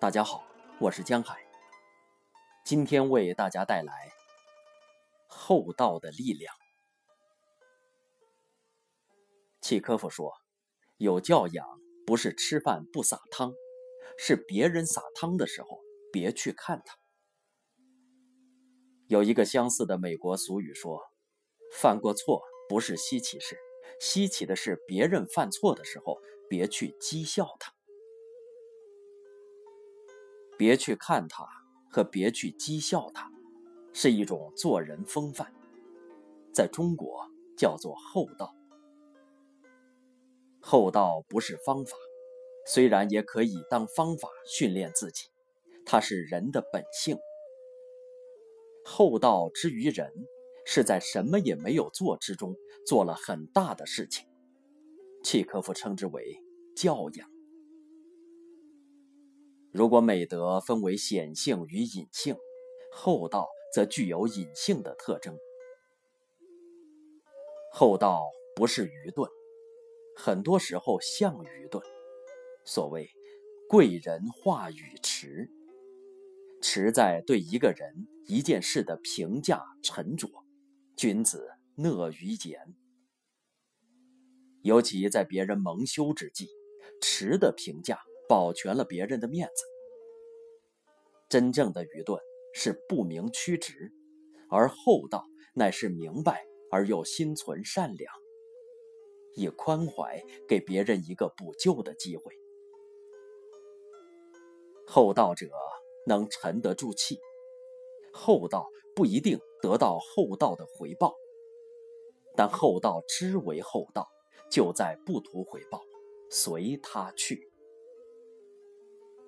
大家好，我是江海。今天为大家带来厚道的力量。契科夫说：“有教养不是吃饭不撒汤，是别人撒汤的时候别去看他。”有一个相似的美国俗语说：“犯过错不是稀奇事，稀奇的是别人犯错的时候别去讥笑他。”别去看他和别去讥笑他，是一种做人风范，在中国叫做厚道。厚道不是方法，虽然也可以当方法训练自己，它是人的本性。厚道之于人，是在什么也没有做之中做了很大的事情。契科夫称之为教养。如果美德分为显性与隐性，厚道则具有隐性的特征。厚道不是愚钝，很多时候像愚钝。所谓“贵人话语迟”，迟在对一个人、一件事的评价沉着；君子讷于言，尤其在别人蒙羞之际，迟的评价。保全了别人的面子。真正的愚钝是不明曲直，而厚道乃是明白而又心存善良，以宽怀给别人一个补救的机会。厚道者能沉得住气，厚道不一定得到厚道的回报，但厚道之为厚道，就在不图回报，随他去。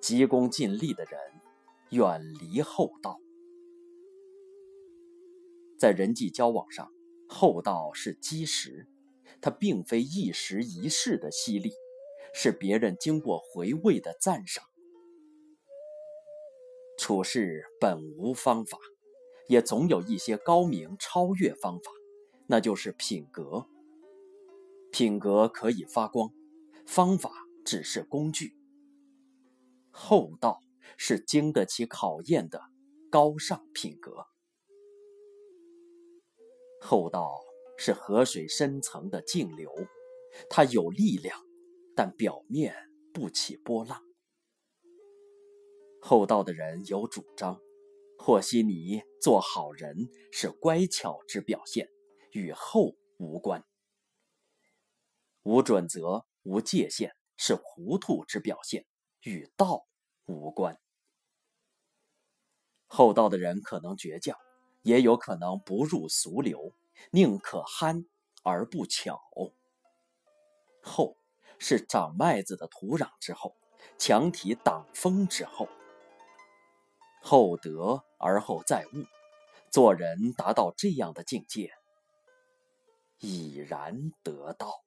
急功近利的人，远离厚道。在人际交往上，厚道是基石，它并非一时一世的犀利，是别人经过回味的赞赏。处事本无方法，也总有一些高明超越方法，那就是品格。品格可以发光，方法只是工具。厚道是经得起考验的高尚品格。厚道是河水深层的静流，它有力量，但表面不起波浪。厚道的人有主张，和稀泥做好人是乖巧之表现，与厚无关。无准则、无界限是糊涂之表现。与道无关。厚道的人可能倔强，也有可能不入俗流，宁可憨而不巧。厚是长麦子的土壤之后，墙体挡风之后。厚德而后在物，做人达到这样的境界，已然得道。